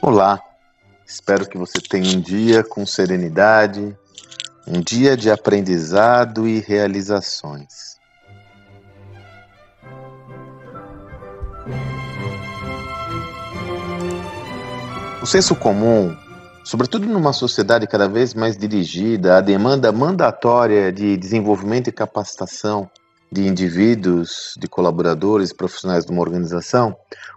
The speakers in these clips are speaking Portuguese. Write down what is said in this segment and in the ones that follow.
Olá, espero que você tenha um dia com serenidade, um dia de aprendizado e realizações. O senso comum, sobretudo numa sociedade cada vez mais dirigida à demanda mandatória de desenvolvimento e capacitação de indivíduos, de colaboradores, profissionais de uma organização,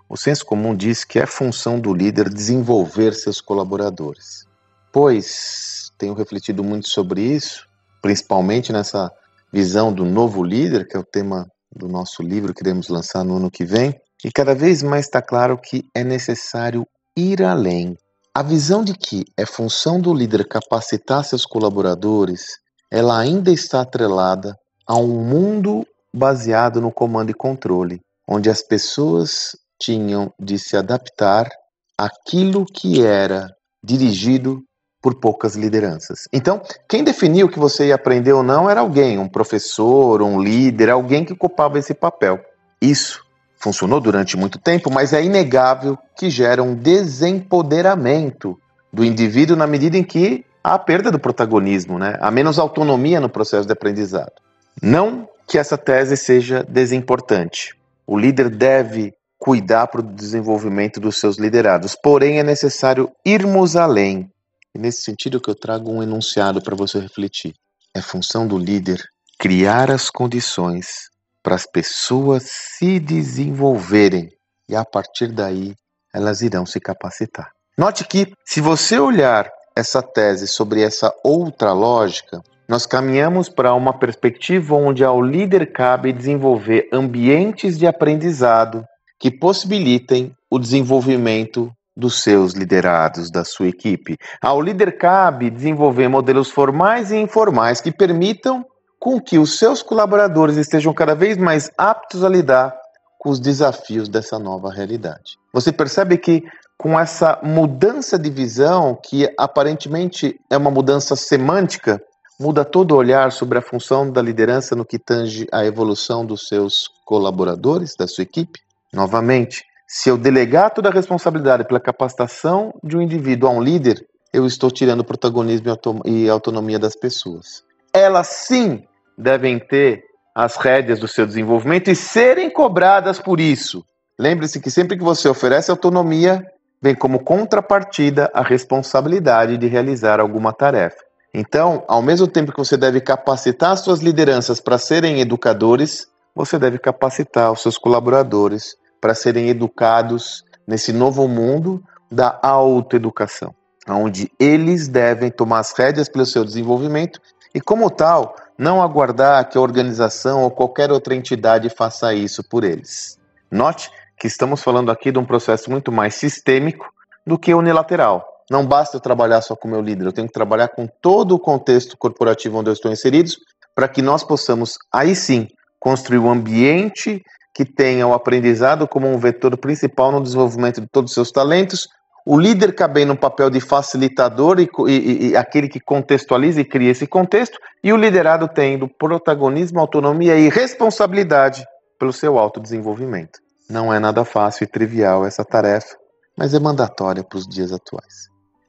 o senso comum diz que é função do líder desenvolver seus colaboradores. Pois tenho refletido muito sobre isso, principalmente nessa visão do novo líder, que é o tema do nosso livro que iremos lançar no ano que vem, e cada vez mais está claro que é necessário ir além. A visão de que é função do líder capacitar seus colaboradores, ela ainda está atrelada a um mundo baseado no comando e controle, onde as pessoas tinham de se adaptar àquilo que era dirigido por poucas lideranças. Então, quem definiu o que você ia aprender ou não era alguém, um professor, um líder, alguém que ocupava esse papel. Isso funcionou durante muito tempo, mas é inegável que gera um desempoderamento do indivíduo na medida em que há a perda do protagonismo, né? há menos autonomia no processo de aprendizado. Não que essa tese seja desimportante. O líder deve cuidar para o desenvolvimento dos seus liderados. Porém, é necessário irmos além. E nesse sentido que eu trago um enunciado para você refletir. É função do líder criar as condições para as pessoas se desenvolverem e a partir daí elas irão se capacitar. Note que se você olhar essa tese sobre essa outra lógica, nós caminhamos para uma perspectiva onde ao líder cabe desenvolver ambientes de aprendizado que possibilitem o desenvolvimento dos seus liderados, da sua equipe. Ao líder cabe desenvolver modelos formais e informais que permitam com que os seus colaboradores estejam cada vez mais aptos a lidar com os desafios dessa nova realidade. Você percebe que com essa mudança de visão, que aparentemente é uma mudança semântica, muda todo o olhar sobre a função da liderança no que tange à evolução dos seus colaboradores, da sua equipe? Novamente, se eu delegar toda a responsabilidade pela capacitação de um indivíduo a um líder, eu estou tirando o protagonismo e autonomia das pessoas. Elas sim devem ter as rédeas do seu desenvolvimento e serem cobradas por isso. Lembre-se que sempre que você oferece autonomia, vem como contrapartida a responsabilidade de realizar alguma tarefa. Então, ao mesmo tempo que você deve capacitar suas lideranças para serem educadores, você deve capacitar os seus colaboradores para serem educados nesse novo mundo da autoeducação, onde eles devem tomar as rédeas pelo seu desenvolvimento e, como tal, não aguardar que a organização ou qualquer outra entidade faça isso por eles. Note que estamos falando aqui de um processo muito mais sistêmico do que unilateral. Não basta eu trabalhar só com o meu líder, eu tenho que trabalhar com todo o contexto corporativo onde eu estou inserido, para que nós possamos, aí sim, construir um ambiente que tenha o aprendizado como um vetor principal no desenvolvimento de todos os seus talentos, o líder cabendo no papel de facilitador e, e, e, aquele que contextualiza e cria esse contexto, e o liderado tendo protagonismo, autonomia e responsabilidade pelo seu autodesenvolvimento. Não é nada fácil e trivial essa tarefa, mas é mandatória para os dias atuais.